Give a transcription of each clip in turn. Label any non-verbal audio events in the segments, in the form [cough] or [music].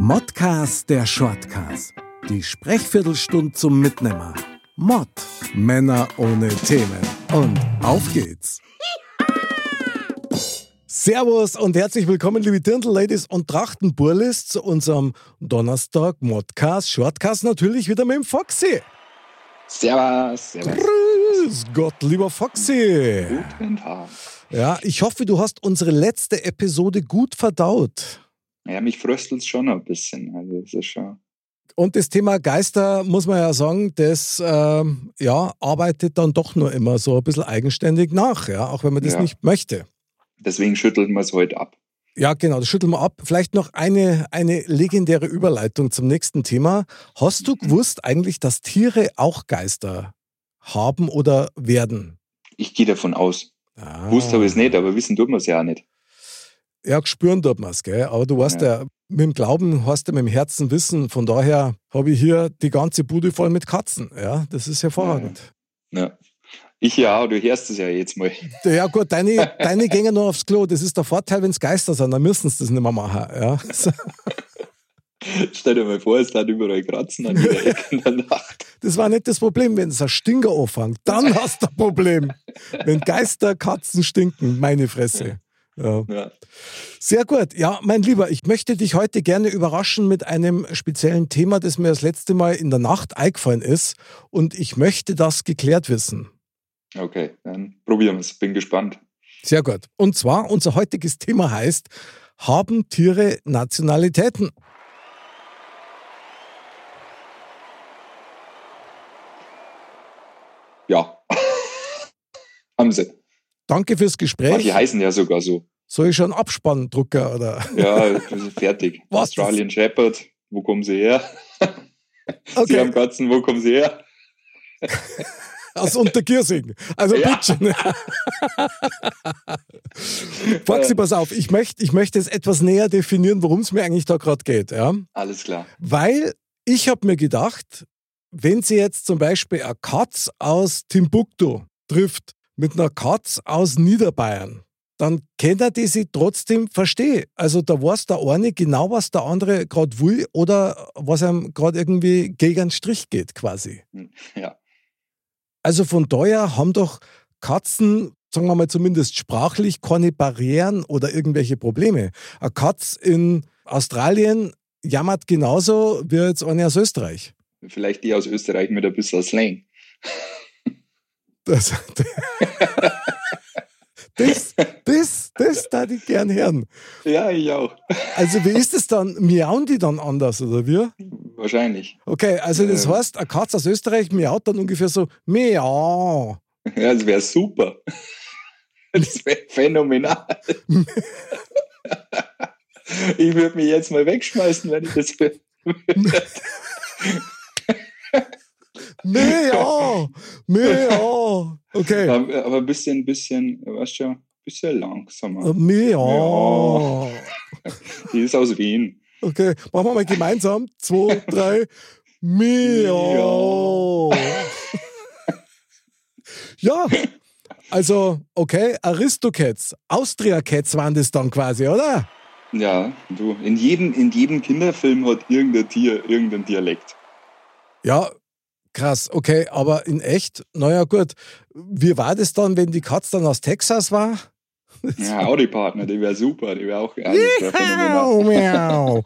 Modcast der Shortcast. Die Sprechviertelstunde zum Mitnehmer. Mod. Männer ohne Themen. Und auf geht's. Servus und herzlich willkommen, liebe Dirndl-Ladies und Trachtenburlis, zu unserem Donnerstag Modcast, Shortcast natürlich wieder mit dem Foxy. Servus, servus. Grüß Gott, lieber Foxy. Guten Tag. Ja, ich hoffe, du hast unsere letzte Episode gut verdaut. Ja, mich fröstelt es schon ein bisschen. Also, das ist schon. Und das Thema Geister, muss man ja sagen, das ähm, ja, arbeitet dann doch nur immer so ein bisschen eigenständig nach, ja, auch wenn man das Ja. nicht möchte. Deswegen schüttelt man es heute ab. Ja, genau, das schütteln wir ab. Vielleicht noch eine, eine legendäre Überleitung zum nächsten Thema. Hast du gewusst eigentlich, dass Tiere auch Geister haben oder werden? Ich gehe davon aus. Ah. Wusste habe ich es nicht, aber wissen tut man es ja auch nicht. Ja, spüren tut man es, gell? Aber du weißt ja. mit dem Glauben hast du mit dem Herzen Wissen. Von daher habe ich hier die ganze Bude voll mit Katzen. Ja, das ist hervorragend. Ja. Ich ja, du hörst es ja jetzt mal. Ja, gut, deine, [laughs] deine gehen nur aufs Klo. Das ist der Vorteil, wenn es Geister sind, dann müssen sie das nicht mehr machen. Ja. So, [laughs] Stell dir mal vor, es hat überall Kratzen an jeder [laughs] Ecke in der Nacht. Das war nicht das Problem, wenn es ein Stinker anfängt. Dann hast du ein Problem. Wenn Geister, Katzen stinken, meine Fresse. Ja. Ja. Sehr gut. Ja, mein Lieber, ich möchte dich heute gerne überraschen mit einem speziellen Thema, das mir das letzte Mal in der Nacht eingefallen ist. Und ich möchte das geklärt wissen. Okay, dann probieren wir es. Bin gespannt. Sehr gut. Und zwar, unser heutiges Thema heißt, haben Tiere Nationalitäten? Ja. [laughs] Haben sie. Danke fürs Gespräch. Manche heißen ja sogar so. Soll ich schon Abspanndrucker oder? Ja, fertig. [laughs] Was? Australian Shepherd, wo kommen sie her? [laughs] Sie Okay, haben Katzen, wo kommen sie her? [laughs] aus Untergiersing. Also Ja. bitte. Foxy, pass auf, ich möchte ich möchte jetzt etwas näher definieren, worum es mir eigentlich da gerade geht. Ja? Alles klar. Weil ich habe mir gedacht, wenn sie jetzt zum Beispiel eine Katz aus Timbuktu trifft mit einer Katz aus Niederbayern, dann kann er die sie trotzdem verstehen. Also da weiß der eine genau, was der andere gerade will oder was ihm gerade irgendwie gegen den Strich geht quasi. Ja. Also von daher haben doch Katzen, sagen wir mal zumindest sprachlich, keine Barrieren oder irgendwelche Probleme. Eine Katz in Australien jammert genauso wie jetzt eine aus Österreich. Vielleicht die aus Österreich mit ein bisschen Slang. [laughs] Das, das, das, das da ich gern hören. Ja, ich auch. Also wie ist es dann? Miauen die dann anders oder wie? Wahrscheinlich. Okay, also das Ähm. heißt, eine Katz aus Österreich miaut dann ungefähr so Miau. Ja, das wäre super. Das wäre phänomenal. Ich würde mich jetzt mal wegschmeißen, wenn ich das will. Miau. Miau. Okay. Aber, aber ein bisschen, bisschen, weißt du, ein bisschen langsamer. Miau. [laughs] Die ist aus Wien. Okay, machen wir mal gemeinsam. Zwei, [laughs] drei. Miau. [laughs] Ja, also, okay, Aristocats, Austria-Cats waren das dann quasi, oder? Ja, du, in jedem, in jedem Kinderfilm hat irgendein Tier irgendein Dialekt. Ja, krass, okay, aber in echt, naja, gut. Wie war das dann, wenn die Katz dann aus Texas war? Ja, Audi-Partner, die wäre super, die wäre auch. Miau, miau.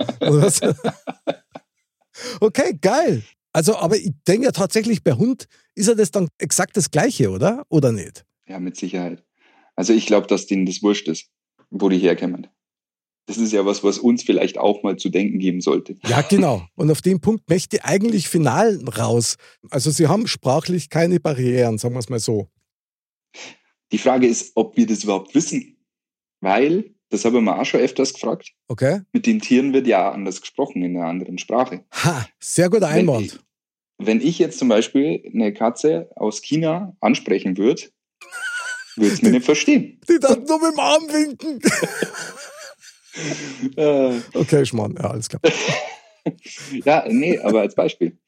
Okay, geil. Also, aber ich denke ja tatsächlich, bei Hund ist ja das dann exakt das Gleiche, oder? Oder nicht? Ja, mit Sicherheit. Also ich glaube, dass denen das wurscht ist, wo die herkommen. Das ist ja was, was uns vielleicht auch mal zu denken geben sollte. Ja, genau. Und auf den Punkt möchte ich eigentlich final raus. Also, sie haben sprachlich keine Barrieren, sagen wir es mal so. Die Frage ist, ob wir das überhaupt wissen. Weil, das habe ich mir auch schon öfters gefragt, Okay? mit den Tieren wird ja anders gesprochen in einer anderen Sprache. Ha, sehr guter Wenn Einwand. ich, wenn ich jetzt zum Beispiel eine Katze aus China ansprechen würde, würde es mir nicht verstehen. Die dann nur mit dem Arm winken. [laughs] Äh, Okay, Schmarrn, ja, alles klar. [laughs] ja, nee, aber als Beispiel.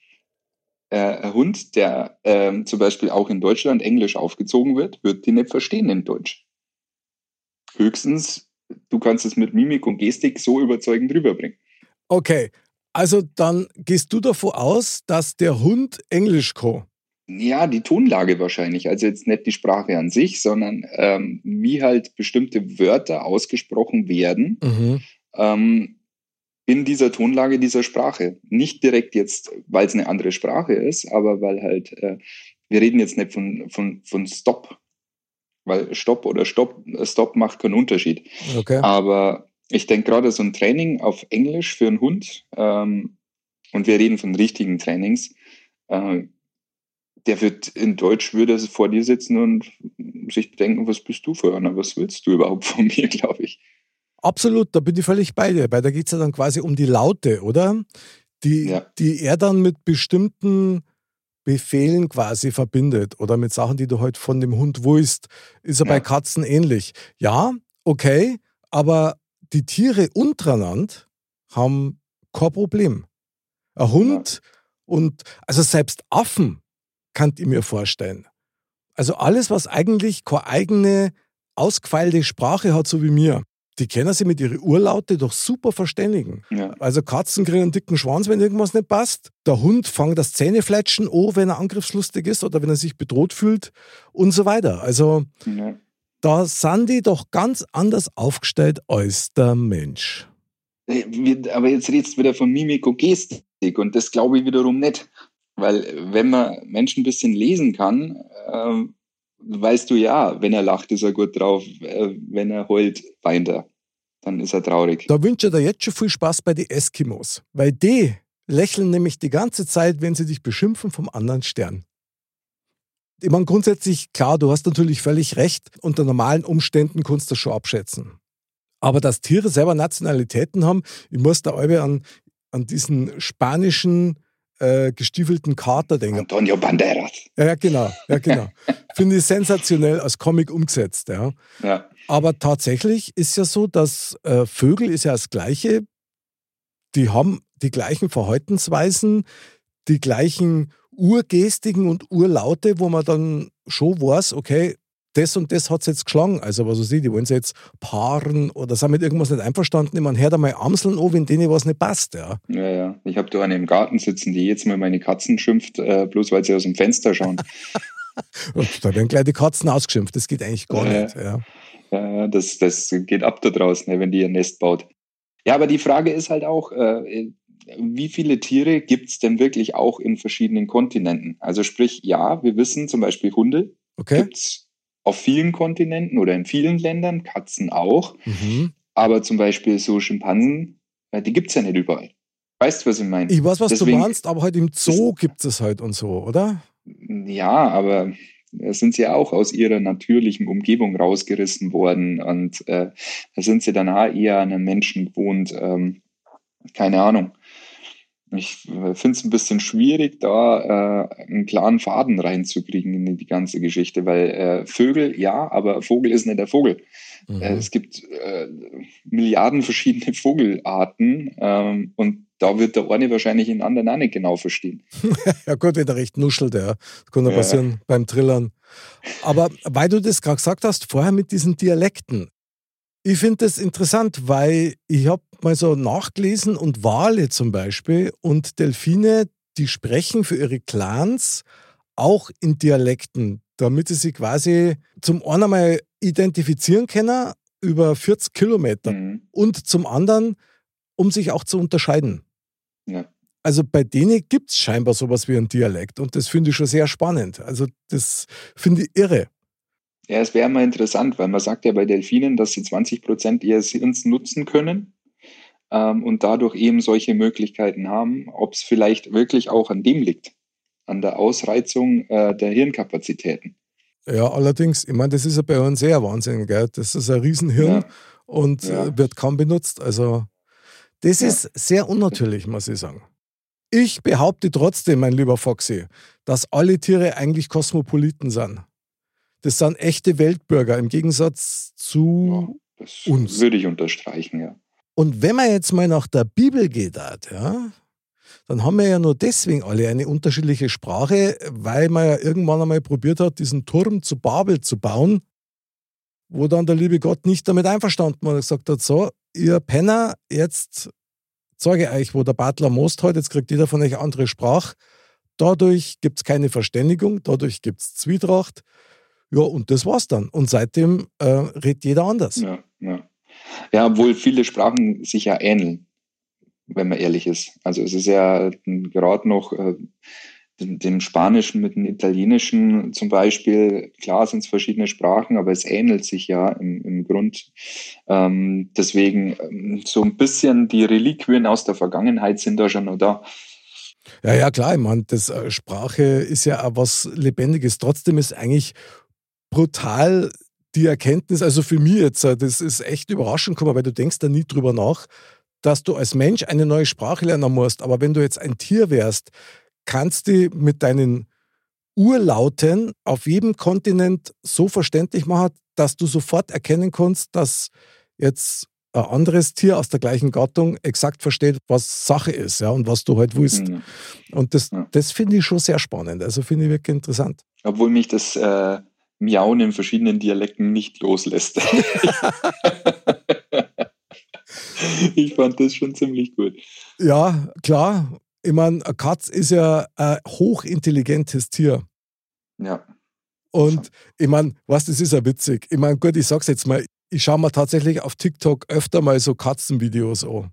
Äh, ein Hund, der ähm, zum Beispiel auch in Deutschland Englisch aufgezogen wird, wird die nicht verstehen in Deutsch. Höchstens, du kannst es mit Mimik und Gestik so überzeugend rüberbringen. Okay, also dann gehst du davon aus, dass der Hund Englisch kann. Ja, die Tonlage wahrscheinlich. Also jetzt nicht die Sprache an sich, sondern ähm, wie halt bestimmte Wörter ausgesprochen werden mhm. ähm, in dieser Tonlage dieser Sprache. Nicht direkt jetzt, weil es eine andere Sprache ist, aber weil halt, äh, wir reden jetzt nicht von, von, von Stop, weil Stopp oder Stopp, Stop macht keinen Unterschied. Okay. Aber ich denke gerade so ein Training auf Englisch für einen Hund, ähm, und wir reden von richtigen Trainings, äh, der wird in Deutsch würde vor dir sitzen und sich denken, was bist du für einer, was willst du überhaupt von [laughs] mir, glaube ich. Absolut, da bin ich völlig bei dir, weil da geht es ja dann quasi um die Laute, oder? Die, ja. die er dann mit bestimmten Befehlen quasi verbindet oder mit Sachen, die du heute halt von dem Hund willst, ist er ja. bei Katzen ähnlich. Ja, okay, aber die Tiere untereinander haben kein Problem. Ein Hund ja. und also selbst Affen kann ich mir vorstellen. Also alles, was eigentlich keine eigene ausgefeilte Sprache hat, so wie mir, die können sich mit ihren Urlaute doch super verständigen. Ja. Also Katzen kriegen einen dicken Schwanz, wenn irgendwas nicht passt. Der Hund fängt das Zähnefletschen an, wenn er angriffslustig ist oder wenn er sich bedroht fühlt und so weiter. Also ja. da sind die doch ganz anders aufgestellt als der Mensch. Aber jetzt redest du wieder von Mimik und Gestik und das glaube ich wiederum nicht. Weil wenn man Menschen ein bisschen lesen kann, äh, weißt du ja, wenn er lacht, ist er gut drauf, äh, wenn er heult, weint er. Dann ist er traurig. Da wünsche ich dir jetzt schon viel Spaß bei den Eskimos, weil die lächeln nämlich die ganze Zeit, wenn sie dich beschimpfen vom anderen Stern. Ich meine, grundsätzlich, klar, du hast natürlich völlig recht, unter normalen Umständen kannst du das schon abschätzen. Aber dass Tiere selber Nationalitäten haben, ich muss da an, an diesen spanischen äh, gestiefelten Kater denken. Antonio Banderas. Ja, genau, ja, genau. [laughs] Finde ich sensationell als Comic umgesetzt. Ja. ja. Aber tatsächlich ist ja so, dass äh, Vögel ist ja das Gleiche. Die haben die gleichen Verhaltensweisen, die gleichen Urgestiken und Urlaute, wo man dann schon weiß, okay, das und das hat es jetzt geschlagen. Also, was weiß ich, die wollen sie jetzt paaren oder sind mit irgendwas nicht einverstanden. Ich meine, hört einmal Amseln an, wenn denen was nicht passt. Ja, ja. ja. Ich habe da eine im Garten sitzen, die jetzt mal meine Katzen schimpft, äh, bloß weil sie aus dem Fenster schauen. [laughs] da werden gleich die Katzen ausgeschimpft. Das geht eigentlich gar äh, nicht. Ja, ja das, das geht ab da draußen, ne, wenn die ihr Nest baut. Ja, aber die Frage ist halt auch, äh, wie viele Tiere gibt es denn wirklich auch in verschiedenen Kontinenten? Also sprich, ja, wir wissen zum Beispiel Hunde okay. gibt es auf vielen Kontinenten oder in vielen Ländern, Katzen auch. Mhm. Aber zum Beispiel so Schimpansen, äh, die gibt es ja nicht überall. Weißt du, was ich meine? Ich weiß, was Deswegen, du meinst, aber halt im Zoo gibt es halt und so, oder? Ja, aber sind sie auch aus ihrer natürlichen Umgebung rausgerissen worden und äh, da sind sie dann eher an einem Menschen gewohnt. Ähm, keine Ahnung. Ich äh, finde es ein bisschen schwierig, da äh, einen klaren Faden reinzukriegen in die ganze Geschichte, weil äh, Vögel, ja, aber Vogel ist nicht der Vogel. Mhm. Äh, es gibt äh, Milliarden verschiedene Vogelarten ähm, und da wird der eine wahrscheinlich den anderen auch nicht genau verstehen. [laughs] ja gut, wenn er recht nuschelt, ja. Das kann ja passieren beim Trillern. Aber weil du das gerade gesagt hast, vorher mit diesen Dialekten, ich finde das interessant, weil ich habe mal so nachgelesen und Wale zum Beispiel und Delfine, die sprechen für ihre Clans auch in Dialekten, damit sie sich quasi zum einen mal identifizieren können über 40 Kilometer mhm. und zum anderen, um sich auch zu unterscheiden. Ja. Also bei denen gibt es scheinbar sowas wie ein Dialekt und das finde ich schon sehr spannend. Also das finde ich irre. Ja, es wäre mal interessant, weil man sagt ja bei Delfinen, dass sie 20 Prozent ihres Hirns nutzen können ähm, und dadurch eben solche Möglichkeiten haben, ob es vielleicht wirklich auch an dem liegt, an der Ausreizung äh, der Hirnkapazitäten. Ja, allerdings, ich meine, das ist ja bei uns sehr Wahnsinn, gell? Das ist ein Riesenhirn ja. und ja. Äh, wird kaum benutzt. Also, das ja. ist sehr unnatürlich, muss ich sagen. Ich behaupte trotzdem, mein lieber Foxy, dass alle Tiere eigentlich Kosmopoliten sind. Das sind echte Weltbürger im Gegensatz zu ja, das uns. Würde ich unterstreichen, ja. Und wenn man jetzt mal nach der Bibel geht, ja, dann haben wir ja nur deswegen alle eine unterschiedliche Sprache, weil man ja irgendwann einmal probiert hat, diesen Turm zu Babel zu bauen, wo dann der liebe Gott nicht damit einverstanden war und gesagt hat, so, ihr Penner, jetzt zeige euch, wo der Bartler Most hat, jetzt kriegt jeder von euch andere Sprache. Dadurch gibt es keine Verständigung, dadurch gibt es Zwietracht. Ja, und das war's dann. Und seitdem äh, redet jeder anders. Ja, ja. ja, obwohl viele Sprachen sich ja ähneln, wenn man ehrlich ist. Also es ist ja gerade noch äh, dem Spanischen mit dem Italienischen zum Beispiel, klar sind es verschiedene Sprachen, aber es ähnelt sich ja im, im Grund. Ähm, deswegen ähm, so ein bisschen die Reliquien aus der Vergangenheit sind da schon noch da. Ja, ja, klar, ich meine, das äh, Sprache ist ja auch was Lebendiges. Trotzdem ist eigentlich brutal die Erkenntnis, also für mich jetzt, äh, das ist echt überraschend gekommen, weil du denkst da nie drüber nach, dass du als Mensch eine neue Sprache lernen musst. Aber wenn du jetzt ein Tier wärst, kannst du mit deinen Urlauten auf jedem Kontinent so verständlich machen, dass du sofort erkennen kannst, dass jetzt ein anderes Tier aus der gleichen Gattung exakt versteht, was Sache ist ja, und was du halt willst. Mhm. Und das, ja. das finde ich schon sehr spannend. Also finde ich wirklich interessant. Obwohl mich das äh, Miauen in verschiedenen Dialekten nicht loslässt. [laughs] ich fand das schon ziemlich gut. Ja, klar. Ich meine, eine Katz ist ja ein hochintelligentes Tier. Ja. Und ich meine, was, das ist ja witzig. Ich meine, gut, ich sag's jetzt mal, ich schaue mir tatsächlich auf TikTok öfter mal so Katzenvideos an.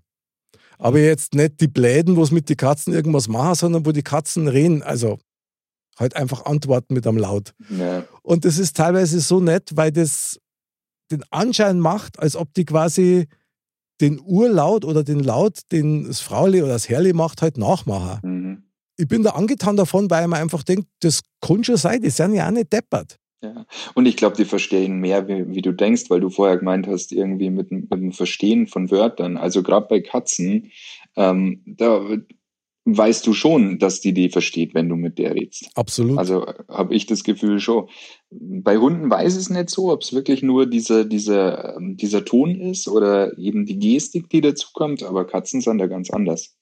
Aber jetzt nicht die Bläden, wo es mit den Katzen irgendwas machen, sondern wo die Katzen reden. Also halt einfach antworten mit einem Laut. Ja. Und das ist teilweise so nett, weil das den Anschein macht, als ob die quasi den Urlaut oder den Laut, den das Frauli oder das Herrli macht, halt nachmachen. Mhm. Ich bin da angetan davon, weil man einfach denkt, das kann schon sein, die sind ja auch nicht deppert. Ja, und ich glaube, die verstehen mehr, wie, wie, du denkst, weil du vorher gemeint hast, irgendwie mit, mit dem Verstehen von Wörtern. Also gerade bei Katzen, ähm, da weißt du schon, dass die die versteht, wenn du mit der redest. Absolut. Also habe ich das Gefühl schon. Bei Hunden weiß es nicht so, ob es wirklich nur diese, diese, ähm, dieser Ton ist oder eben die Gestik, die dazukommt, aber Katzen sind da ganz anders.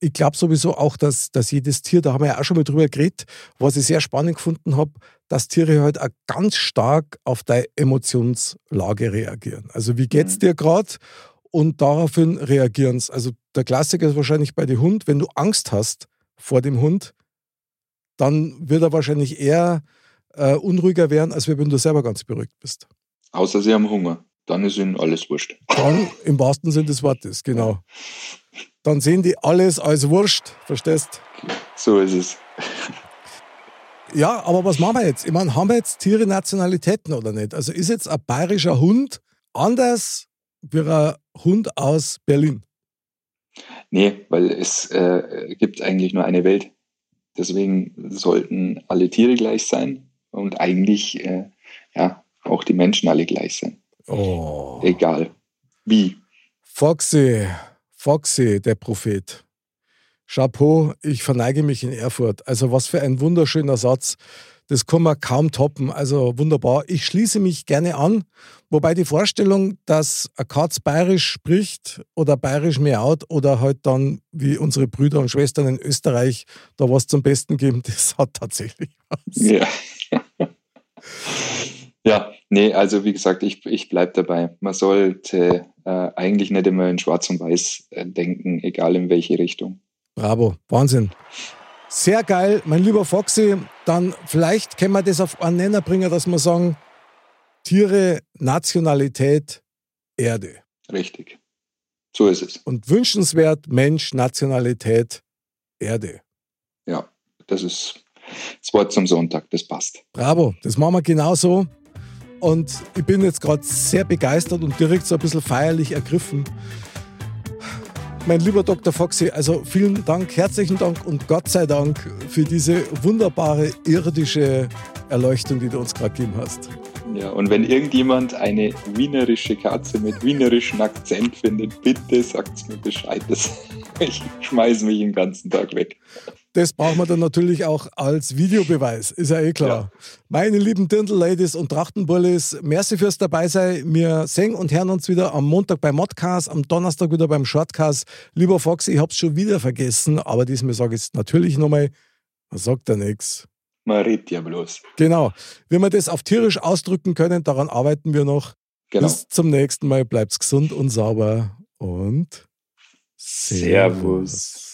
Ich glaube sowieso auch, dass, dass jedes Tier, da haben wir ja auch schon mal drüber geredet, was ich sehr spannend gefunden habe, dass Tiere halt auch ganz stark auf deine Emotionslage reagieren. Also wie geht's mhm. dir gerade? und daraufhin reagieren sie. Also der Klassiker ist wahrscheinlich bei dem Hund, wenn du Angst hast vor dem Hund, dann wird er wahrscheinlich eher äh, unruhiger werden, als wenn du selber ganz beruhigt bist. Außer sie haben Hunger, dann ist ihnen alles wurscht. Dann im wahrsten Sinne des Wortes, genau. Dann sehen die alles als Wurscht, verstehst? So ist es. [laughs] Ja, aber was machen wir jetzt? Ich meine, haben wir jetzt Tiere Nationalitäten oder nicht? Also ist jetzt ein bayerischer Hund anders wie ein Hund aus Berlin? Nee, weil es äh, gibt eigentlich nur eine Welt. Deswegen sollten alle Tiere gleich sein und eigentlich äh, ja, auch die Menschen alle gleich sein. Oh. Egal. Wie. Foxy, Foxy, der Prophet. Chapeau, ich verneige mich in Erfurt. Also was für ein wunderschöner Satz. Das kann man kaum toppen. Also wunderbar. Ich schließe mich gerne an, wobei die Vorstellung, dass ein Katz bayerisch spricht oder bayerisch miaut oder halt dann wie unsere Brüder und Schwestern in Österreich da was zum Besten geben, [laughs] das hat tatsächlich was. Ja. ja, nee, also wie gesagt, ich, ich bleibe dabei. Man sollte äh, eigentlich nicht immer in Schwarz und Weiß äh, denken, egal in welche Richtung. Bravo, Wahnsinn. Sehr geil, mein lieber Foxy. Dann vielleicht können wir das auf einen Nenner bringen, dass wir sagen, Tiere, Nationalität, Erde. Richtig. So ist es. Und wünschenswert Mensch, Nationalität, Erde. Ja, das ist das Wort zum Sonntag, das passt. Bravo, das machen wir genauso. Und ich bin jetzt gerade sehr begeistert und direkt so ein bisschen feierlich ergriffen, mein lieber Dr. Foxy, also vielen Dank, herzlichen Dank und Gott sei Dank für diese wunderbare irdische Erleuchtung, die du uns gerade gegeben hast. Ja, und wenn irgendjemand eine wienerische Katze mit wienerischem Akzent findet, bitte sagt mir Bescheid. Das, [laughs] ich schmeiße mich den ganzen Tag weg. Das brauchen wir dann natürlich auch als Videobeweis, ist ja eh klar. Ja. Meine lieben Dirndl-Ladies und Trachtenbullis, merci fürs dabei sein. Wir sehen und hören uns wieder am Montag beim Modcast, am Donnerstag wieder beim Shortcast. Lieber Fox, ich hab's schon wieder vergessen, aber diesmal sage ich es natürlich nochmal. Man sagt ja nichts. Man redet ja bloß. Genau. Wie wir das auf tierisch ausdrücken können, daran arbeiten wir noch. Genau. Bis zum nächsten Mal. Bleibt's gesund und sauber und Servus.